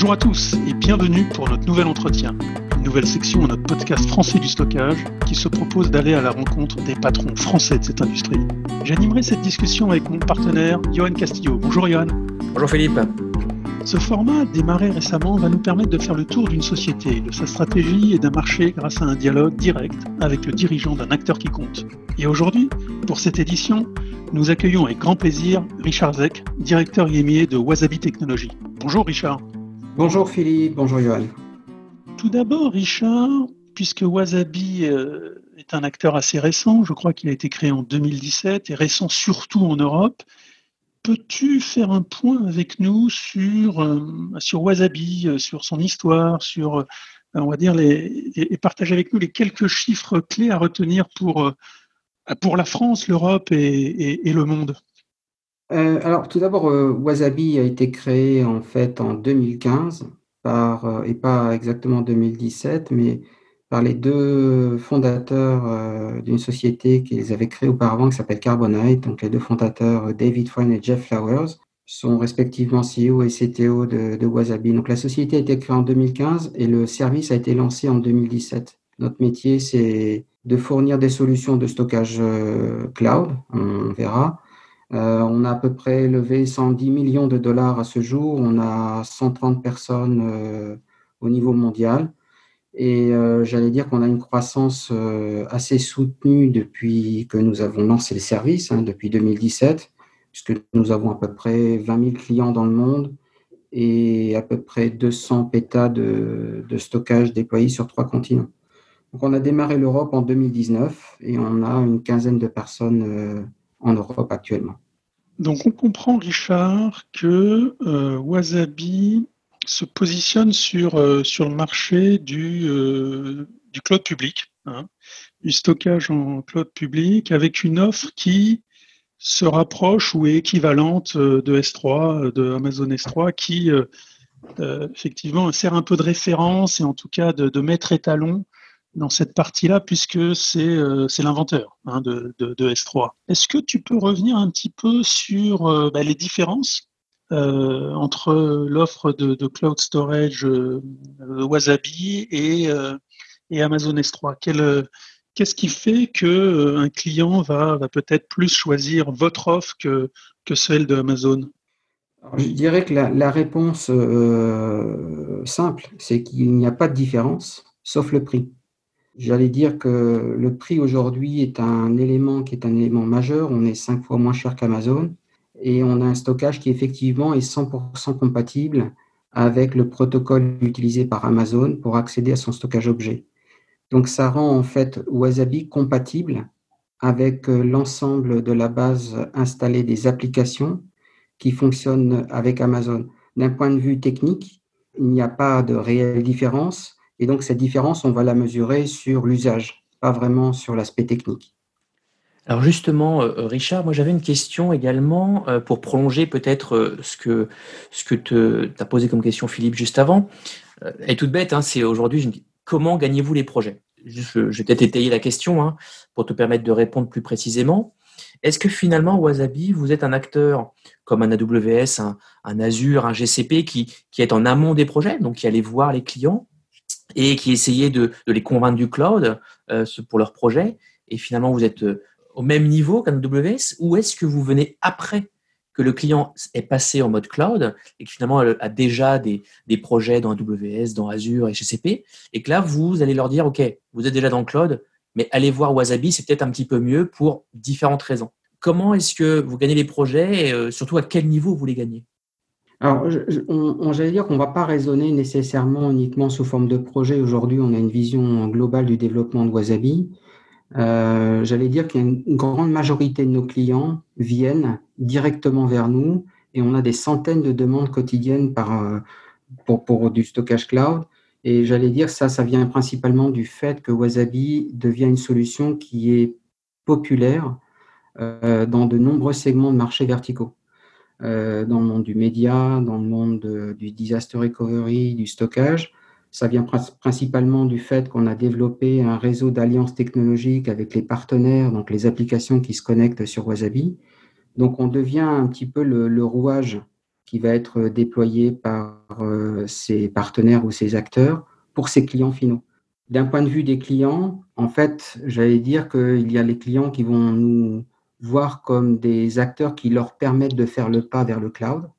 Bonjour à tous et bienvenue pour notre nouvel entretien, une nouvelle section de notre podcast français du stockage qui se propose d'aller à la rencontre des patrons français de cette industrie. J'animerai cette discussion avec mon partenaire Johan Castillo. Bonjour Johan. Bonjour Philippe. Ce format, démarré récemment, va nous permettre de faire le tour d'une société, de sa stratégie et d'un marché grâce à un dialogue direct avec le dirigeant d'un acteur qui compte. Et aujourd'hui, pour cette édition, nous accueillons avec grand plaisir Richard Zeck, directeur IMIA de Wasabi Technologies. Bonjour Richard. Bonjour Philippe, bonjour Johan. Tout d'abord, Richard, puisque Wasabi euh, est un acteur assez récent, je crois qu'il a été créé en 2017 et récent surtout en Europe, Peux-tu faire un point avec nous sur, euh, sur Wasabi, euh, sur son histoire, sur, on va dire, les, et, partager avec nous les quelques chiffres clés à retenir pour, la France, l'Europe et, le monde? Alors, tout d'abord, Wasabi a été créé en fait en 2015, par, et pas exactement 2017, mais par les deux fondateurs euh, d'une société qu'ils avaient créée auparavant qui s'appelle Carbonite. Donc, les deux fondateurs, euh, David Fine et Jeff Flowers, sont respectivement CEO et CTO de, Wasabi. Donc, la société a été créée en 2015 et le service a été lancé en 2017. Notre métier, c'est de fournir des solutions de stockage euh, cloud, on verra. On a à peu près levé 110 millions de dollars à ce jour. On a 130 personnes au niveau mondial. Et euh, j'allais dire qu'on a une croissance euh, assez soutenue depuis que nous avons lancé le service, hein, depuis 2017, puisque nous avons à peu près 20 000 clients dans le monde et à peu près 200 pétas de, de stockage déployés sur trois continents. Donc on a démarré l'Europe en 2019 et on a une quinzaine de personnes euh, en Europe actuellement. Donc on comprend, Richard, que Wasabi se positionne sur, euh, sur le marché du, euh, du cloud public, hein, du stockage en cloud public, avec une offre qui se rapproche ou est équivalente euh, de S3, de Amazon S3, qui effectivement sert un peu de référence et en tout cas de maître étalon dans cette partie-là, puisque c'est l'inventeur hein, de, de, de, S3. Est-ce que tu peux revenir un petit peu sur bah, les différences euh, entre l'offre de, cloud storage euh, Wasabi et, euh, Amazon S3 Qu'est-ce qui fait qu'un client va, peut-être plus choisir votre offre que, que celle de Amazon? Je dirais que la, réponse simple, c'est qu'il n'y a pas de différence, sauf le prix. J'allais dire que le prix aujourd'hui est un élément qui est un élément majeur. On est cinq fois moins cher qu'Amazon et on a un stockage qui effectivement est 100% compatible avec le protocole utilisé par Amazon pour accéder à son stockage objet. Donc ça rend en fait Wasabi compatible avec euh, l'ensemble de la base installée des applications qui fonctionnent avec Amazon. D'un point de vue technique, il n'y a pas de réelle différence et donc cette différence, on va la mesurer sur l'usage, pas vraiment sur l'aspect technique. Alors justement, euh, Richard, moi j'avais une question également euh, pour prolonger peut-être euh, ce que ce que te as posé comme question Philippe juste avant. Elle est toute bête, hein, c'est aujourd'hui comment gagnez-vous les projets? Je vais peut-être étayer la question hein, pour te permettre de répondre plus précisément. Est-ce que finalement Wasabi, vous êtes un acteur comme un AWS, un, Azure, un GCP qui, qui est en amont des projets, donc qui allait voir les clients et qui essayait de, les convaincre du cloud pour leurs projets, et finalement vous êtes au même niveau qu'un AWS ou est-ce que vous venez après que le client est passé en mode cloud et que finalement a déjà des, des projets dans AWS, dans Azure et GCP et que là, vous allez leur dire, OK, vous êtes déjà dans le cloud, mais allez voir Wasabi, c'est peut-être un petit peu mieux pour différentes raisons. Comment est-ce que vous gagnez les projets et euh, surtout à quel niveau vous les gagnez? Alors, on, j'allais dire qu'on ne va pas raisonner nécessairement uniquement sous forme de projet. Aujourd'hui, on a une vision globale du développement de Wasabi. Euh, j'allais dire qu'une grande majorité de nos clients viennent directement vers nous et on a des centaines de demandes quotidiennes euh, pour, pour du stockage cloud. Et j'allais dire ça, ça vient principalement du fait que Wasabi devient une solution qui est populaire euh, dans de nombreux segments de marché verticaux. Euh, dans le monde du média, dans le monde du disaster recovery, du stockage. Ça vient principalement du fait qu'on a développé un réseau d'alliances technologiques avec les partenaires, donc les applications qui se connectent sur Wasabi. Donc on devient un petit peu le, rouage qui va être déployé par ses partenaires ou ses acteurs pour ses clients finaux. D'un point de vue des clients, en fait, j'allais dire qu'il y a les clients qui vont nous voir comme des acteurs qui leur permettent de faire le pas vers le cloud.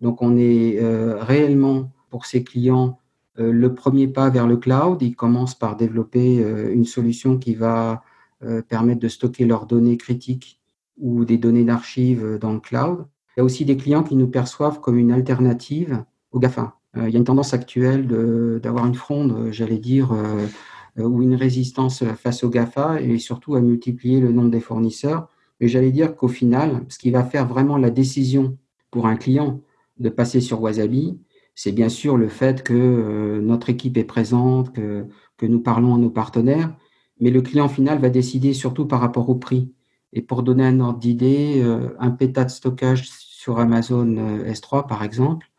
Donc, on est réellement pour ces clients euh, le premier pas vers le cloud, ils commencent par développer euh, une solution qui va euh, permettre de stocker leurs données critiques ou des données d'archives dans le cloud. Il y a aussi des clients qui nous perçoivent comme une alternative au GAFA. Il y a une tendance actuelle d'avoir une fronde, j'allais dire, ou une résistance face au GAFA et surtout à multiplier le nombre des fournisseurs. Mais j'allais dire qu'au final, ce qui va faire vraiment la décision pour un client de passer sur Wasabi, c'est bien sûr le fait que euh, notre équipe est présente, que, nous parlons à nos partenaires, mais le client final va décider surtout par rapport au prix. Et pour donner un ordre d'idée, euh, un péta de stockage sur Amazon euh, S3, par exemple,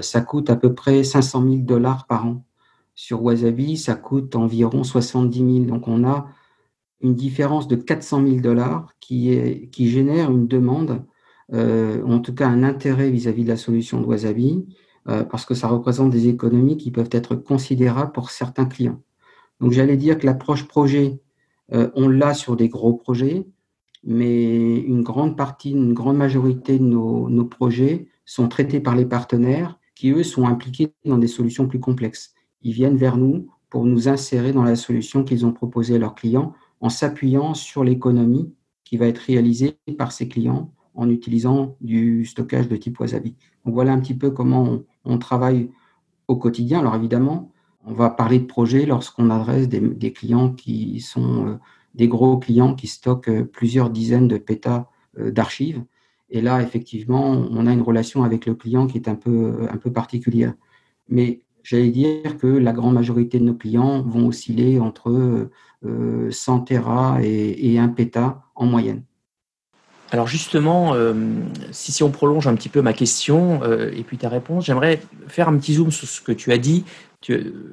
ça coûte à peu près 500 000 dollars par an. Sur Wasabi, ça coûte environ 70 000. Donc on a une différence de 400 000 dollars qui, est, qui génère une demande, en tout cas un intérêt vis-à-vis -vis de la solution de Wasabi, euh, parce que ça représente des économies qui peuvent être considérables pour certains clients. Donc j'allais dire que l'approche projet, euh, on l'a sur des gros projets, mais une grande partie, une grande majorité de nos, nos, projets sont traités par les partenaires qui, eux, sont impliqués dans des solutions plus complexes. Ils viennent vers nous pour nous insérer dans la solution qu'ils ont proposée à leurs clients en s'appuyant sur l'économie qui va être réalisée par ces clients en utilisant du stockage de type Wasabi. Donc voilà un petit peu comment on, travaille au quotidien. Alors évidemment, on va parler de projet lorsqu'on adresse des, clients qui sont euh, des gros clients qui stockent euh, plusieurs dizaines de pétas euh, d'archives. Et là, effectivement, on a une relation avec le client qui est un peu, un peu particulière. Mais j'allais dire que la grande majorité de nos clients vont osciller entre 100 Tera et, et 1 péta en moyenne. Alors justement, euh, si, on prolonge un petit peu ma question euh, et puis ta réponse, j'aimerais faire un petit zoom sur ce que tu as dit.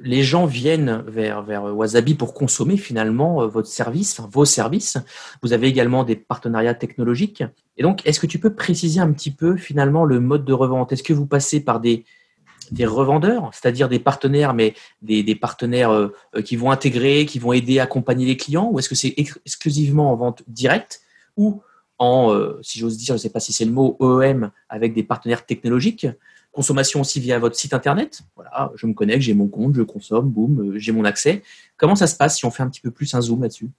Les gens viennent vers, vers Wasabi pour consommer finalement euh, votre service, vos services. Vous avez également des partenariats technologiques. Et donc, est-ce que tu peux préciser un petit peu finalement le mode de revente? Est-ce que vous passez par des, des revendeurs, c'est-à-dire des partenaires, mais des, partenaires qui vont intégrer, qui vont aider accompagner les clients, ou est-ce que c'est exclusivement en vente directe ou en, euh, si j'ose dire, je ne sais pas si c'est le mot OEM, avec des partenaires technologiques. Consommation aussi via votre site internet? Voilà, je me connecte, j'ai mon compte, je consomme, boum, euh, j'ai mon accès. Comment ça se passe si on fait un petit peu plus un zoom là-dessus?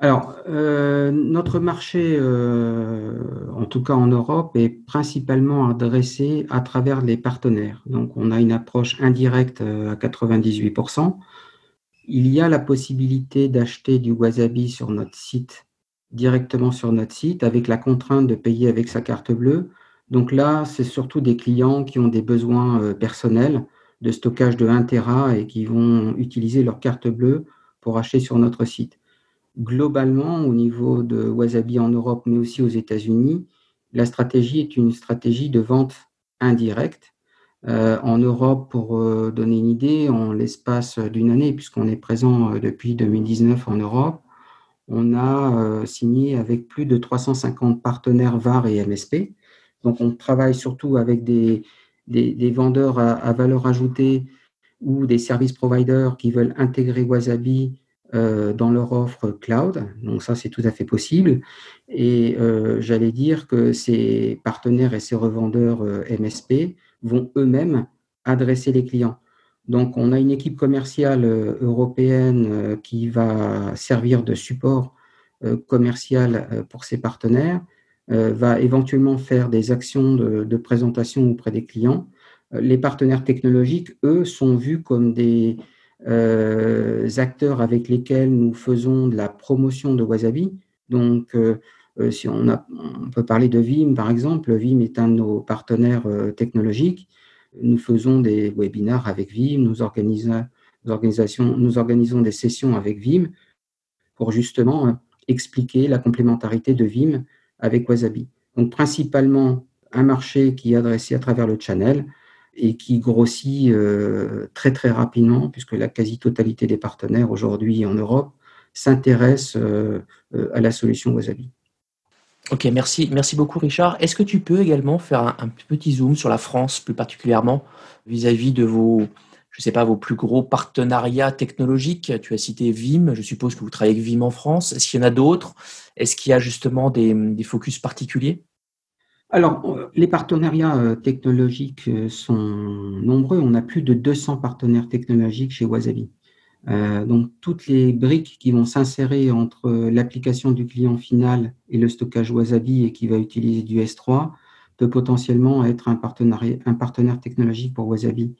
Alors, euh, notre marché, en tout cas en Europe, est principalement adressé à travers les partenaires. Donc, on a une approche indirecte à 98%. Il y a la possibilité d'acheter du wasabi sur notre site directement sur notre site avec la contrainte de payer avec sa carte bleue. Donc là, c'est surtout des clients qui ont des besoins euh, personnels de stockage de 1 Tera et qui vont utiliser leur carte bleue pour acheter sur notre site. Globalement, au niveau de Wasabi en Europe, mais aussi aux États-Unis, la stratégie est une stratégie de vente indirecte. Euh, en Europe, pour euh, donner une idée, en l'espace d'une année, puisqu'on est présent depuis 2019 en Europe, on a euh, signé avec plus de 350 partenaires VAR et MSP. Donc, on travaille surtout avec des, des, vendeurs à, valeur ajoutée ou des service providers qui veulent intégrer Wasabi euh, dans leur offre cloud. Donc, ça, c'est tout à fait possible. Et euh, j'allais dire que ces partenaires et ces revendeurs MSP vont eux-mêmes adresser les clients. Donc, on a une équipe commerciale euh, européenne euh, qui va servir de support euh, commercial pour ses partenaires, va éventuellement faire des actions de, présentation auprès des clients. Les partenaires technologiques, eux, sont vus comme des acteurs avec lesquels nous faisons de la promotion de Wasabi. Donc, si on, peut parler de Vim, par exemple, Vim est un de nos partenaires technologiques. Nous faisons des webinaires avec Vim, nous, organisons, nous organisons des sessions avec Vim pour justement euh, expliquer la complémentarité de Vim avec Wasabi. Donc principalement un marché qui est adressé à travers le channel et qui grossit euh, très très rapidement puisque la quasi-totalité des partenaires aujourd'hui en Europe s'intéressent euh, à la solution Wasabi. Ok, merci, merci beaucoup Richard. Est-ce que tu peux également faire un, petit zoom sur la France plus particulièrement vis-à-vis de vos, je sais pas, vos plus gros partenariats technologiques? Tu as cité Vim, je suppose que vous travaillez avec Vim en France. Est-ce qu'il y en a d'autres? Est-ce qu'il y a justement des focus particuliers? Alors, les partenariats euh, technologiques euh, sont nombreux. On a plus de 200 partenaires technologiques chez Wasabi. Euh, donc, toutes les briques qui vont s'insérer entre l'application du client final et le stockage Wasabi et qui va utiliser du S3 peut potentiellement être un, partenaire technologique pour Wasabi.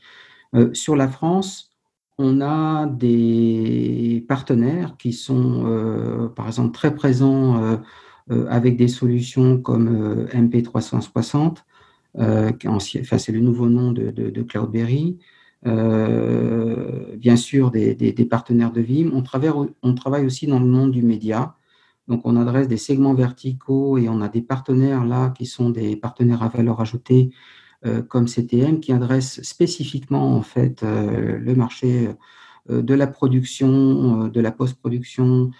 sur la France, on a des partenaires qui sont, par exemple, très présents euh, avec des solutions comme euh, MP360, euh, enfin, c'est le nouveau nom de, Cloudberry, bien sûr des, partenaires de Vim. On travaille, on travaille aussi dans le monde du média. Donc, on adresse des segments verticaux et on a des partenaires là qui sont des partenaires à valeur ajoutée comme CTM qui adressent spécifiquement en fait le marché de la production, de la post-production,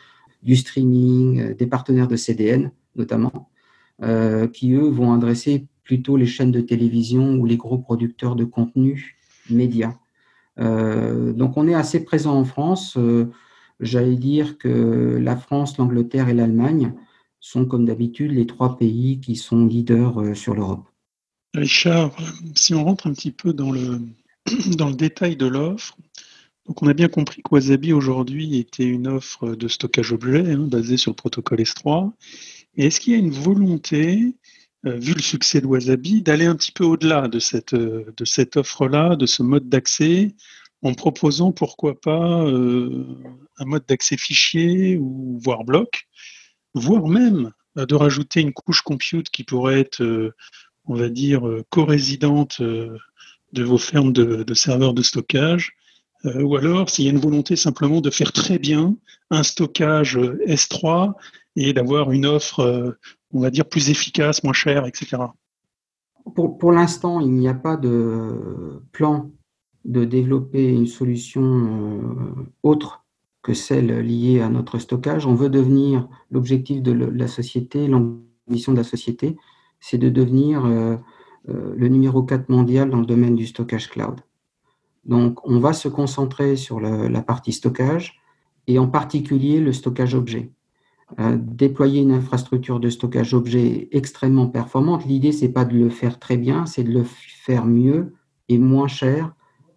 du streaming, euh, des partenaires de CDN notamment, euh, qui eux vont adresser plutôt les chaînes de télévision ou les gros producteurs de contenu médias. Euh, donc on est assez présent en France. J'allais dire que la France, l'Angleterre et l'Allemagne sont comme d'habitude les trois pays qui sont leaders sur l'Europe. Richard, si on rentre un petit peu dans le, dans le détail de l'offre, donc on a bien compris que Wasabi aujourd'hui était une offre de stockage objet hein, basée sur le protocole S3. Et est-ce qu'il y a une volonté, euh, vu le succès de Wasabi, d'aller un petit peu au-delà de cette, euh, de cette offre-là, de ce mode d'accès, en proposant pourquoi pas euh, un mode d'accès fichier ou voire bloc, voire même de rajouter une couche compute qui pourrait être, on va dire, co-résidente de vos fermes de serveurs de stockage euh, ou alors s'il y a une volonté simplement de faire très bien un stockage euh, S3 et d'avoir une offre, euh, on va dire, plus efficace, moins chère, etc. Pour, pour l'instant, il n'y a pas de plan de développer une solution autre que celle liée à notre stockage. On veut devenir, l'objectif de la société, l'ambition de la société, c'est de devenir le numéro 4 mondial dans le domaine du stockage cloud. Donc, on va se concentrer sur la partie stockage et en particulier le stockage objet. Euh, déployer une infrastructure de stockage objet extrêmement performante, l'idée, c'est pas de le faire très bien, c'est de le faire mieux et moins cher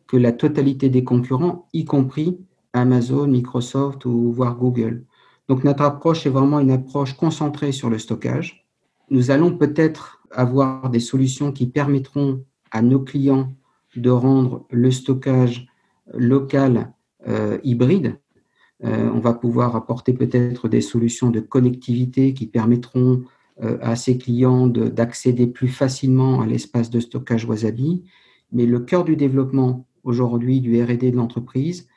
que la totalité des concurrents, y compris Amazon, Microsoft ou voire Google. Donc, notre approche est vraiment une approche concentrée sur le stockage. Nous allons peut-être avoir des solutions qui permettront à nos clients de rendre le stockage local euh, hybride. Euh, on va pouvoir apporter peut-être des solutions de connectivité qui permettront euh, à ces clients d'accéder plus facilement à l'espace de stockage Wasabi. Mais le cœur du développement aujourd'hui du RD de l'entreprise,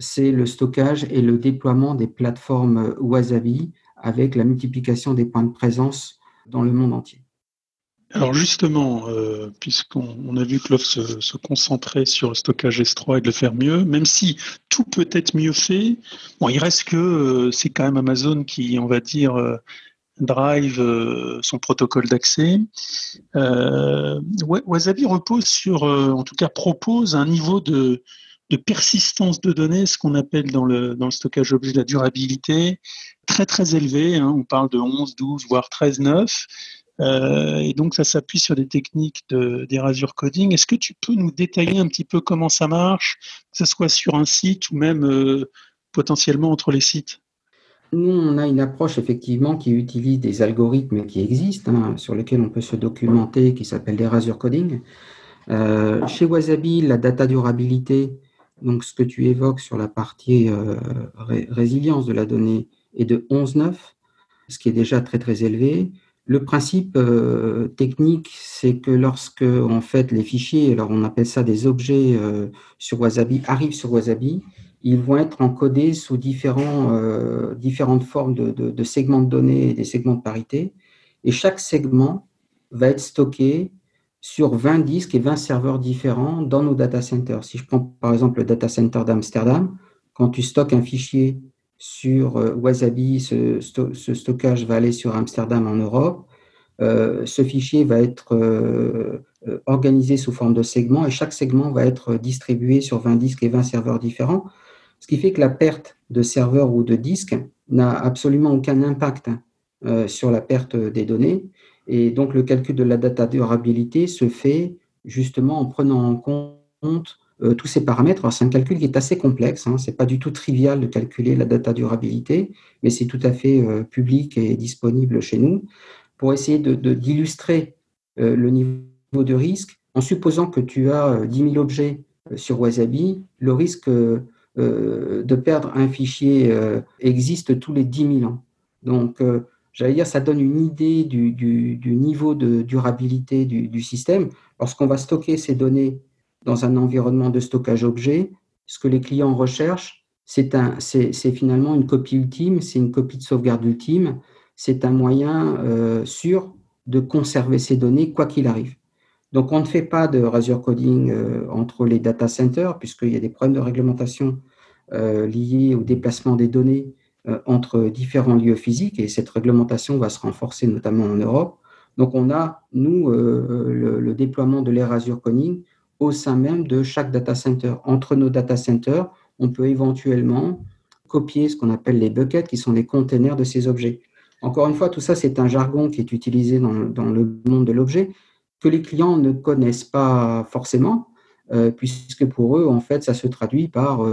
c'est le stockage et le déploiement des plateformes Wasabi avec la multiplication des points de présence dans le monde entier. Alors justement, euh, puisqu'on a vu que l'offre se, concentrait sur le stockage S3 et de le faire mieux, même si tout peut être mieux fait, bon, il reste que euh, c'est quand même Amazon qui, on va dire, euh, drive son protocole d'accès. Wasabi repose sur, en tout cas propose un niveau de, persistance de données, ce qu'on appelle dans le, dans le stockage objet la durabilité, très très élevé. Hein. on parle de 11, 12, voire 13, 9. Euh, et donc, ça s'appuie sur des techniques d'Erasure Coding. Est-ce que tu peux nous détailler un petit peu comment ça marche, que ce soit sur un site ou même euh, potentiellement entre les sites? Nous, on a une approche effectivement qui utilise des algorithmes qui existent, hein, sur lesquels on peut se documenter, qui s'appelle l'Erasure Coding. Euh, chez Wasabi, la data durabilité, donc ce que tu évoques sur la partie résilience de la donnée, est de 11,9, ce qui est déjà très très élevé. Le principe euh, technique, c'est que lorsque en fait les fichiers, alors on appelle ça des objets euh, sur Wasabi, arrivent sur Wasabi, ils vont être encodés sous différents, euh, différentes formes de, segments de données et des segments de parité. Et chaque segment va être stocké sur 20 disques et 20 serveurs différents dans nos data centers. Si je prends par exemple le data center d'Amsterdam, quand tu stockes un fichier sur Wasabi, ce, stockage va aller sur Amsterdam en Europe. ce fichier va être organisé sous forme de segments et chaque segment va être distribué sur 20 disques et 20 serveurs différents. Ce qui fait que la perte de serveurs ou de disques n'a absolument aucun impact sur la perte des données. Et donc, le calcul de la data durabilité se fait justement en prenant en compte euh, tous ces paramètres. C'est un calcul qui est assez complexe. Hein. Ce n'est pas du tout trivial de calculer la data durabilité, mais c'est tout à fait euh, public et disponible chez nous pour essayer d'illustrer de, euh, le niveau de risque. En supposant que tu as 10 000 objets sur Wasabi, le risque de perdre un fichier existe tous les 10 000 ans. Donc, j'allais dire, ça donne une idée du, niveau de durabilité du, système. Lorsqu'on va stocker ces données dans un environnement de stockage objet, ce que les clients recherchent, c'est finalement une copie ultime, c'est une copie de sauvegarde ultime, c'est un moyen euh, sûr de conserver ces données quoi qu'il arrive. Donc, on ne fait pas de razor coding euh, entre les data centers, puisqu'il y a des problèmes de réglementation euh, liés au déplacement des données euh, entre différents lieux physiques et cette réglementation va se renforcer notamment en Europe. Donc on a, nous, euh, le, déploiement de l'ère Azure Coding au sein même de chaque data center. Entre nos data centers, on peut éventuellement copier ce qu'on appelle les buckets, qui sont les containers de ces objets. Encore une fois, tout ça, c'est un jargon qui est utilisé dans, le monde de l'objet, que les clients ne connaissent pas forcément, euh, puisque pour eux, en fait, ça se traduit par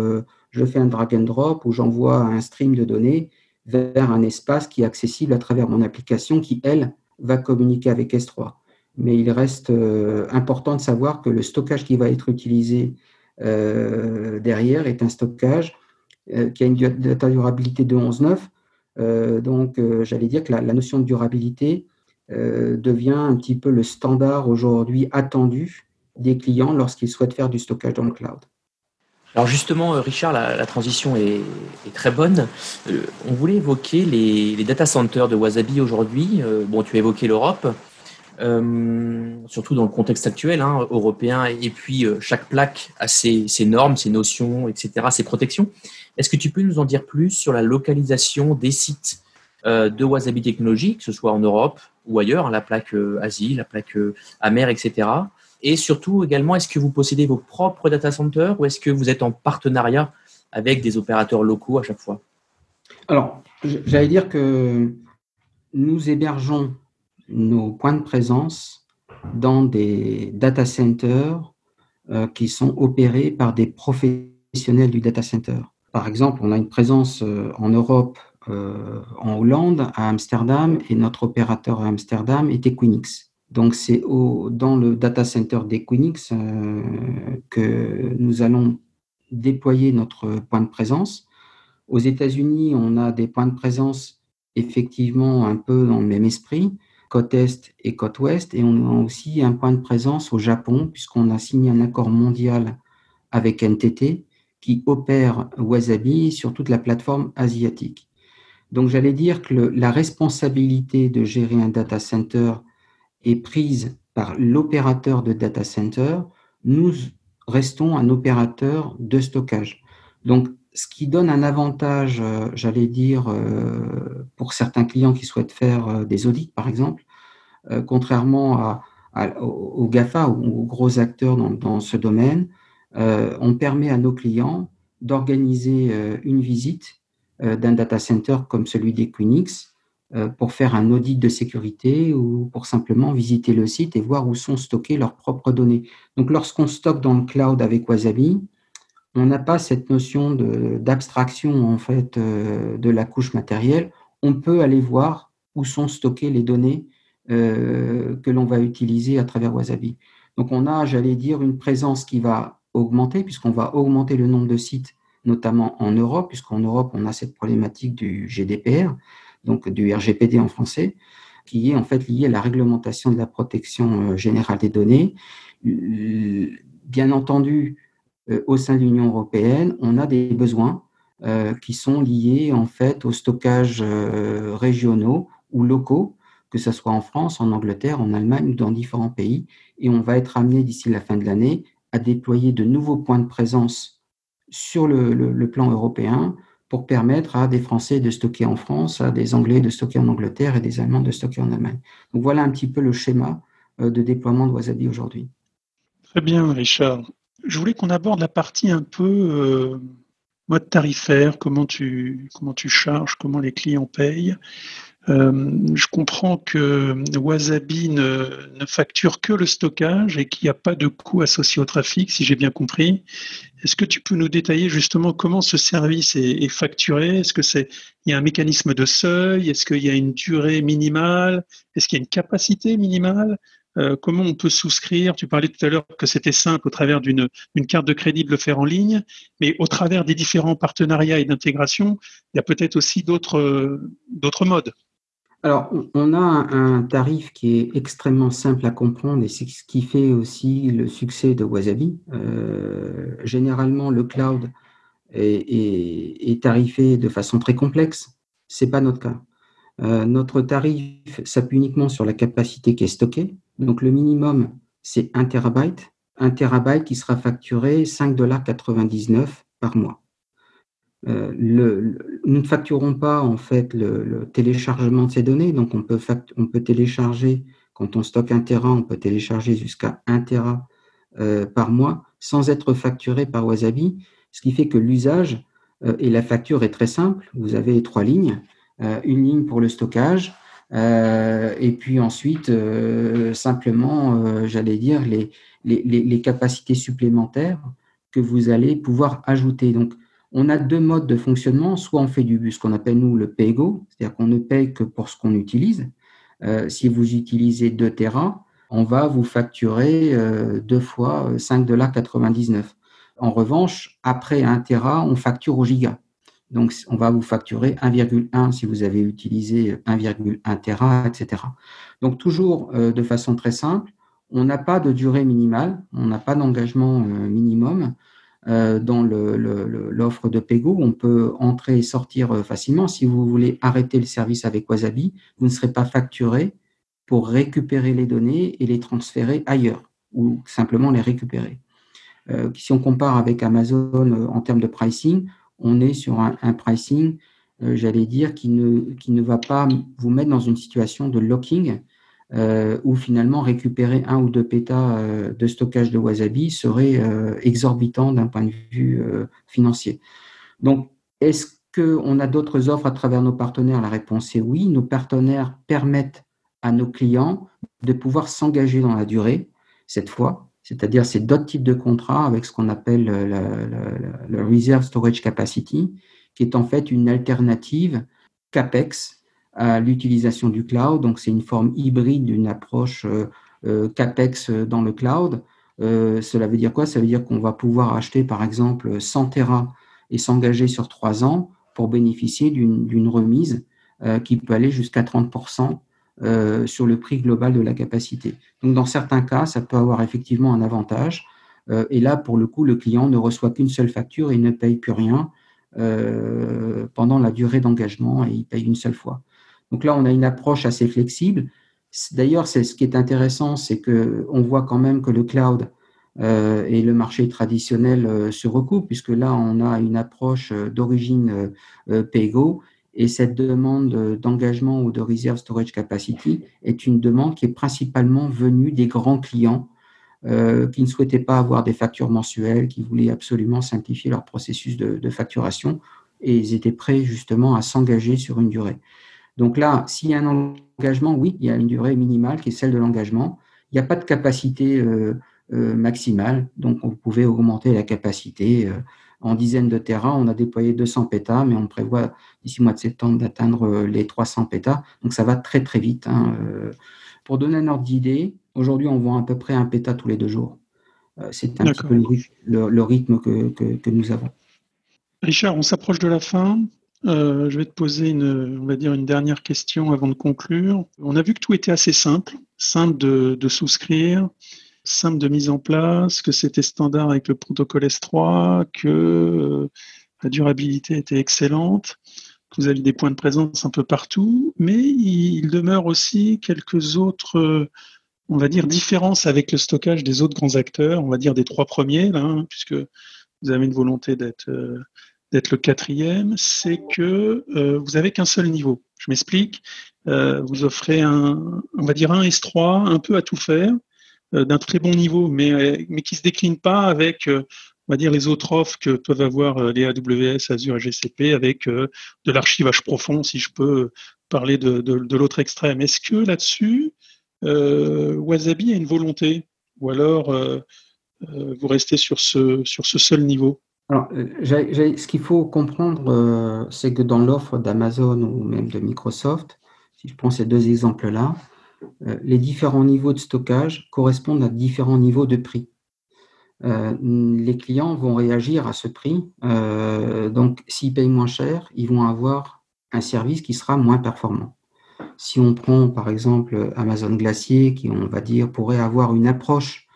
je fais un drag and drop où j'envoie un stream de données vers un espace qui est accessible à travers mon application qui, elle, va communiquer avec S3. Mais il reste euh, important de savoir que le stockage qui va être utilisé euh, derrière est un stockage euh, qui a une data durabilité de 11.9. donc, j'allais dire que la, notion de durabilité devient un petit peu le standard aujourd'hui attendu des clients lorsqu'ils souhaitent faire du stockage dans le cloud. Alors justement, Richard, la, transition est, très bonne. On voulait évoquer les, data centers de Wasabi aujourd'hui. Bon, tu as évoqué l'Europe, surtout dans le contexte actuel hein, européen, et puis chaque plaque a ses, normes, ses notions, etc., ses protections. Est-ce que tu peux nous en dire plus sur la localisation des sites de Wasabi Technologies, que ce soit en Europe ou ailleurs, hein, la plaque Asie, la plaque Amer, etc. Et surtout également, est-ce que vous possédez vos propres data centers ou est-ce que vous êtes en partenariat avec des opérateurs locaux à chaque fois? Alors, j'allais dire que nous hébergeons nos points de présence dans des data centers euh, qui sont opérés par des professionnels du data center. Par exemple, on a une présence euh, en Europe, euh, en Hollande, à Amsterdam, et notre opérateur à Amsterdam est Equinix. Donc, c'est dans le data center d'Equinix que nous allons déployer notre point de présence. Aux États-Unis, on a des points de présence effectivement un peu dans le même esprit, côte Est et côte Ouest, et on a aussi un point de présence au Japon, puisqu'on a signé un accord mondial avec NTT qui opère Wasabi sur toute la plateforme asiatique. Donc j'allais dire que la responsabilité de gérer un data center est prise par l'opérateur de data center, nous restons un opérateur de stockage. Donc, ce qui donne un avantage, euh, j'allais dire, euh, pour certains clients qui souhaitent faire euh, des audits, par exemple, contrairement à, aux GAFA ou aux gros acteurs dans, ce domaine, on permet à nos clients d'organiser une visite d'un data center comme celui d'Equinix pour faire un audit de sécurité ou pour simplement visiter le site et voir où sont stockées leurs propres données. Donc lorsqu'on stocke dans le cloud avec Wasabi, on n'a pas cette notion d'abstraction en fait euh, de la couche matérielle. On peut aller voir où sont stockées les données euh, que l'on va utiliser à travers Wasabi. Donc on a, j'allais dire, une présence qui va augmenter puisqu'on va augmenter le nombre de sites, notamment en Europe, puisqu'en Europe on a cette problématique du GDPR donc du RGPD en français, qui est en fait lié à la réglementation de la protection euh, générale des données. Bien entendu, au sein de l'Union européenne, on a des besoins euh, qui sont liés en fait au stockage régionaux ou locaux, que ce soit en France, en Angleterre, en Allemagne ou dans différents pays. Et on va être amené d'ici la fin de l'année à déployer de nouveaux points de présence sur le plan européen pour permettre à des Français de stocker en France, à des Anglais de stocker en Angleterre et des Allemands de stocker en Allemagne. Donc voilà un petit peu le schéma euh, de déploiement de Wasabi aujourd'hui. Très bien, Richard. Je voulais qu'on aborde la partie un peu euh, mode tarifaire, comment tu, comment tu charges, comment les clients payent. Euh, je comprends que Wasabi ne, facture que le stockage et qu'il n'y a pas de coût associé au trafic, si j'ai bien compris. Est-ce que tu peux nous détailler justement comment ce service est, facturé? Est-ce que c'est il y a un mécanisme de seuil? Est-ce qu'il y a une durée minimale? Est-ce qu'il y a une capacité minimale? Euh, comment on peut souscrire? Tu parlais tout à l'heure que c'était simple au travers d'une carte de crédit de le faire en ligne, mais au travers des différents partenariats et d'intégration, il y a peut-être aussi d'autres modes. Alors, on a un tarif qui est extrêmement simple à comprendre et c'est ce qui fait aussi le succès de Wasabi. Euh, généralement, le cloud est, tarifé de façon très complexe. Ce n'est pas notre cas. Euh, notre tarif s'appuie uniquement sur la capacité qui est stockée. Donc, le minimum, c'est 1 terabyte. 1 terabyte qui sera facturé 5,99$ par mois. Euh, nous ne facturons pas en fait le, téléchargement de ces données, donc on peut, on peut télécharger, quand on stocke un Tera, on peut télécharger jusqu'à 1 Tera euh, par mois sans être facturé par Wasabi, ce qui fait que l'usage euh, et la facture est très simple. Vous avez trois lignes, une ligne pour le stockage, et puis ensuite simplement, j'allais dire, les, les, les, capacités supplémentaires que vous allez pouvoir ajouter. Donc, on a deux modes de fonctionnement. Soit on fait du ce qu'on appelle nous le pay-go, c'est-à-dire qu'on ne paye que pour ce qu'on utilise. Euh, si vous utilisez 2 Tera, on va vous facturer euh, deux fois 5,99$. Euh, en revanche, après 1 Tera, on facture au giga. Donc, on va vous facturer 1,1 si vous avez utilisé 1,1 Tera, etc. Donc, toujours de façon très simple, on n'a pas de durée minimale, on n'a pas d'engagement minimum. Euh, dans l'offre de Pego, on peut entrer et sortir euh, facilement. Si vous voulez arrêter le service avec Wasabi, vous ne serez pas facturé pour récupérer les données et les transférer ailleurs ou simplement les récupérer. Euh, si on compare avec Amazon en termes de pricing, on est sur un, pricing, j'allais dire, qui ne, va pas vous mettre dans une situation de locking euh, où finalement récupérer un ou deux pétas euh, de stockage de Wasabi serait euh, exorbitant d'un point de vue financier. Donc, est-ce qu'on a d'autres offres à travers nos partenaires? La réponse est oui. Nos partenaires permettent à nos clients de pouvoir s'engager dans la durée, cette fois, c'est-à-dire c'est d'autres types de contrats avec ce qu'on appelle le, Reserve Storage Capacity, qui est en fait une alternative CAPEX à l'utilisation du cloud. Donc, c'est une forme hybride d'une approche euh, euh, CAPEX dans le cloud. Euh, cela veut dire quoi? Ça veut dire qu'on va pouvoir acheter, par exemple, 100 Tera et s'engager sur trois ans pour bénéficier d'une remise qui peut aller jusqu'à 30% sur le prix global de la capacité. Donc, dans certains cas, ça peut avoir effectivement un avantage. et là, pour le coup, le client ne reçoit qu'une seule facture et ne paye plus rien pendant la durée d'engagement et il paye une seule fois. Donc là, on a une approche assez flexible. D'ailleurs, c'est ce qui est intéressant, c'est que on voit quand même que le cloud euh, et le marché traditionnel euh, se recoupent, puisque là, on a une approche euh, d'origine PayGo, et cette demande d'engagement ou de reserve storage capacity est une demande qui est principalement venue des grands clients qui ne souhaitaient pas avoir des factures mensuelles, qui voulaient absolument simplifier leur processus de, de facturation, et ils étaient prêts justement à s'engager sur une durée. Donc là, s'il y a un engagement, oui, il y a une durée minimale qui est celle de l'engagement. Il n'y a pas de capacité euh, euh, maximale, donc vous pouvez augmenter la capacité. Euh, en dizaines de terrains, on a déployé 200 pétas, mais on prévoit d'ici mois de septembre d'atteindre les 300 pétas. Donc ça va très très vite. Hein, pour donner un ordre d'idée, aujourd'hui on vend à peu près un péta tous les deux jours. C'est un petit peu le, rythme que, que nous avons. Richard, on s'approche de la fin. Euh, je vais te poser une, on va dire une dernière question avant de conclure. On a vu que tout était assez simple, simple de, souscrire, simple de mise en place, que c'était standard avec le protocole S3, que euh, la durabilité était excellente, que vous avez des points de présence un peu partout, mais il, demeure aussi quelques autres, on va dire, différences avec le stockage des autres grands acteurs, on va dire des trois premiers, hein, puisque vous avez une volonté d'être euh, le quatrième, c'est que vous avez qu'un seul niveau. Je m'explique. vous offrez un, on va dire un S3, un peu à tout faire, d'un très bon niveau, mais, mais qui se décline pas avec on va dire, les autres offres que peuvent avoir euh, les AWS, Azure et GCP avec euh, de l'archivage profond, si je peux parler de, l'autre extrême. Est-ce que là-dessus, euh, Wasabi a une volonté? Ou alors vous restez sur ce, sur ce seul niveau? Alors, ce qu'il faut comprendre, c'est que dans l'offre d'Amazon ou même de Microsoft, si je prends ces deux exemples-là, les différents niveaux de stockage correspondent à différents niveaux de prix. Euh, les clients vont réagir à ce prix. Euh, donc, s'ils payent moins cher, ils vont avoir un service qui sera moins performant. Si on prend par exemple Amazon Glacier, qui on va dire pourrait avoir une approche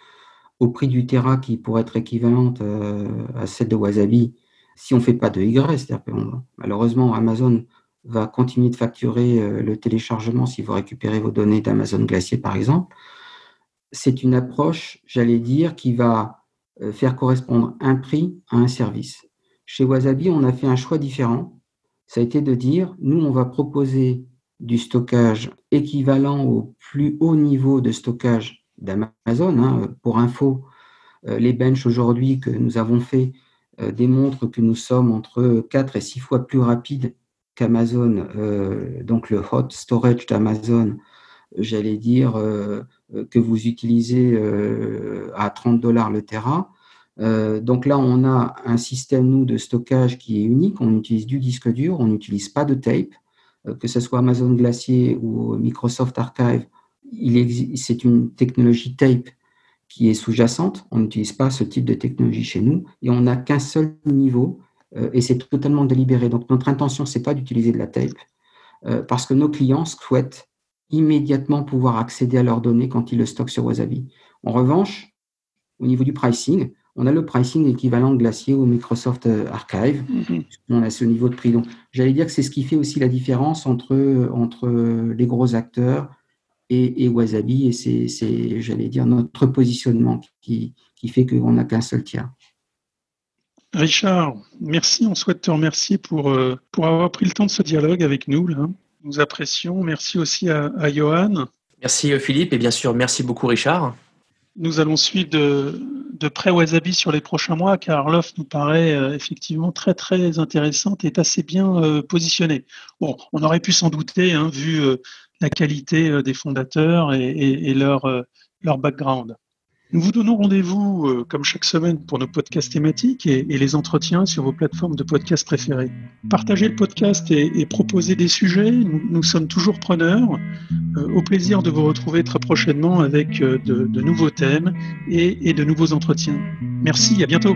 au prix du Terra qui pourrait être équivalente euh, à celle de Wasabi, si on ne fait pas de Y, c'est-à-dire malheureusement Amazon va continuer de facturer le téléchargement si vous récupérez vos données d'Amazon Glacier par exemple. C'est une approche, j'allais dire, qui va euh, faire correspondre un prix à un service. Chez Wasabi, on a fait un choix différent. Ça a été de dire, nous, on va proposer du stockage équivalent au plus haut niveau de stockage d'Amazon. Hein. Pour info, euh, les benches aujourd'hui que nous avons fait euh, démontrent que nous sommes entre 4 et 6 fois plus rapides qu'Amazon. donc le hot storage d'Amazon, j'allais dire, euh, que vous utilisez euh, à 30 dollars le Tera. Euh, donc là, on a un système, nous, de stockage qui est unique. On utilise du disque dur, on n'utilise pas de tape, que ce soit Amazon Glacier ou Microsoft Archive. C'est une technologie tape qui est sous-jacente. On n'utilise pas ce type de technologie chez nous et on n'a qu'un seul niveau et c'est totalement délibéré. Donc notre intention, c'est pas d'utiliser de la tape parce que nos clients souhaitent immédiatement pouvoir accéder à leurs données quand ils le stockent sur Wasabi. En revanche, au niveau du pricing, on a le pricing équivalent Glacier ou Microsoft euh, Archive. Mm-hmm. On a ce niveau de prix. Donc, j'allais dire que c'est ce qui fait aussi la différence entre, entre les gros acteurs et, Wasabi. Et c'est, j'allais dire, notre positionnement qui, qui fait qu'on n'a qu'un seul tiers. Richard, merci. On souhaite te remercier pour, euh, pour avoir pris le temps de ce dialogue avec nous. Là nous apprécions. Merci aussi à, Johan. Merci euh, Philippe et bien sûr merci beaucoup Richard. Nous allons suivre de, près Wasabi sur les prochains mois car l'offre nous paraît euh, effectivement très très intéressante et est assez bien euh, positionnée. Bon, on aurait pu s'en douter hein, vu la qualité des fondateurs et, leur, leur background. Nous vous donnons rendez-vous, euh, comme chaque semaine, pour nos podcasts thématiques et, les entretiens sur vos plateformes de podcasts préférées. Partagez le podcast et, proposez des sujets. Nous, sommes toujours preneurs. Euh, au plaisir de vous retrouver très prochainement avec euh, de, nouveaux thèmes et de nouveaux entretiens. Merci, à bientôt.